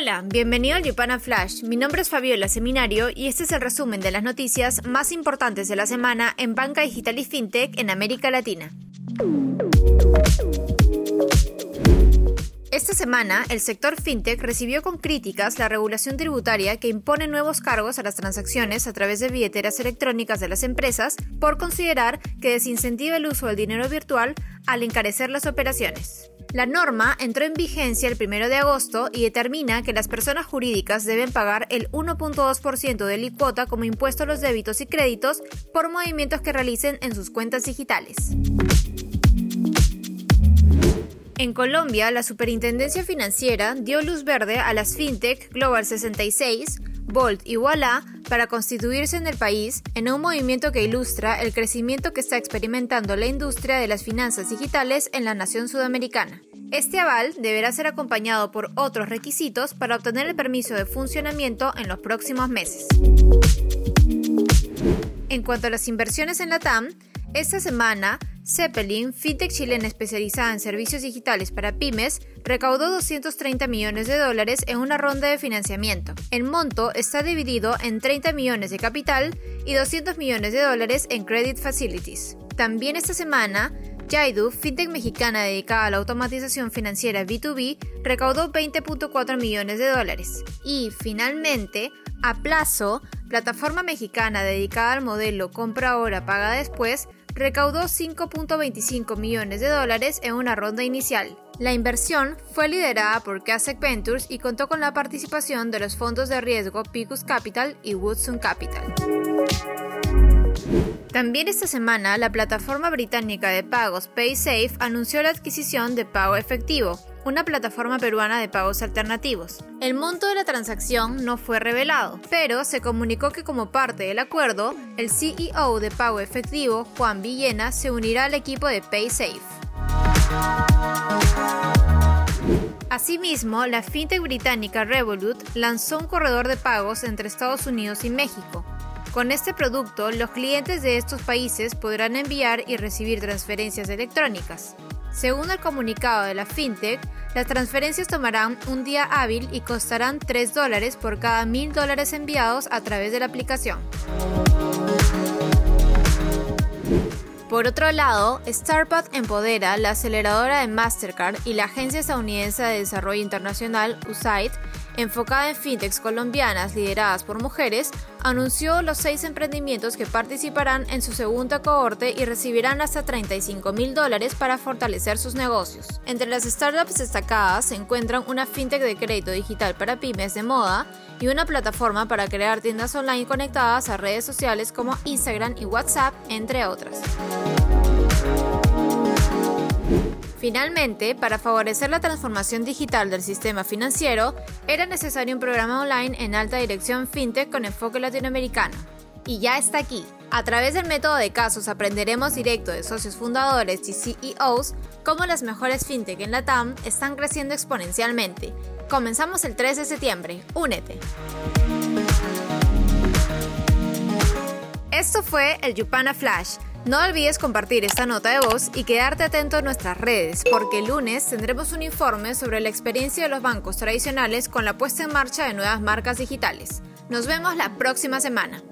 Hola, bienvenido al Yupana Flash. Mi nombre es Fabiola Seminario y este es el resumen de las noticias más importantes de la semana en banca digital y fintech en América Latina. Esta semana, el sector fintech recibió con críticas la regulación tributaria que impone nuevos cargos a las transacciones a través de billeteras electrónicas de las empresas por considerar que desincentiva el uso del dinero virtual al encarecer las operaciones. La norma entró en vigencia el 1 de agosto y determina que las personas jurídicas deben pagar el 1.2% de la como impuesto a los débitos y créditos por movimientos que realicen en sus cuentas digitales. En Colombia, la Superintendencia Financiera dio luz verde a las FinTech Global 66, Bolt y Walla para constituirse en el país en un movimiento que ilustra el crecimiento que está experimentando la industria de las finanzas digitales en la nación sudamericana. Este aval deberá ser acompañado por otros requisitos para obtener el permiso de funcionamiento en los próximos meses. En cuanto a las inversiones en la TAM, esta semana, Zeppelin, fintech chilena especializada en servicios digitales para pymes, recaudó 230 millones de dólares en una ronda de financiamiento. El monto está dividido en 30 millones de capital y 200 millones de dólares en credit facilities. También esta semana, Jaidu, fintech mexicana dedicada a la automatización financiera B2B, recaudó 20.4 millones de dólares. Y finalmente, a plazo, plataforma mexicana dedicada al modelo compra ahora, paga después, recaudó 5.25 millones de dólares en una ronda inicial. La inversión fue liderada por Kasek Ventures y contó con la participación de los fondos de riesgo Picus Capital y Woodson Capital. También esta semana, la plataforma británica de pagos PaySafe anunció la adquisición de Pago Efectivo, una plataforma peruana de pagos alternativos. El monto de la transacción no fue revelado, pero se comunicó que como parte del acuerdo, el CEO de Pago Efectivo, Juan Villena, se unirá al equipo de PaySafe. Asimismo, la fintech británica Revolut lanzó un corredor de pagos entre Estados Unidos y México. Con este producto, los clientes de estos países podrán enviar y recibir transferencias electrónicas. Según el comunicado de la FinTech, las transferencias tomarán un día hábil y costarán 3 dólares por cada 1000 dólares enviados a través de la aplicación. Por otro lado, Starpath empodera la aceleradora de Mastercard y la Agencia Estadounidense de Desarrollo Internacional, USAID, enfocada en fintechs colombianas lideradas por mujeres, anunció los seis emprendimientos que participarán en su segunda cohorte y recibirán hasta 35 mil dólares para fortalecer sus negocios. Entre las startups destacadas se encuentran una fintech de crédito digital para pymes de moda y una plataforma para crear tiendas online conectadas a redes sociales como Instagram y WhatsApp, entre otras. Finalmente, para favorecer la transformación digital del sistema financiero, era necesario un programa online en alta dirección fintech con enfoque latinoamericano. Y ya está aquí. A través del método de casos aprenderemos directo de socios fundadores y CEOs cómo las mejores fintech en la TAM están creciendo exponencialmente. Comenzamos el 3 de septiembre. Únete. Esto fue el Yupana Flash no olvides compartir esta nota de voz y quedarte atento a nuestras redes, porque el lunes tendremos un informe sobre la experiencia de los bancos tradicionales con la puesta en marcha de nuevas marcas digitales. Nos vemos la próxima semana.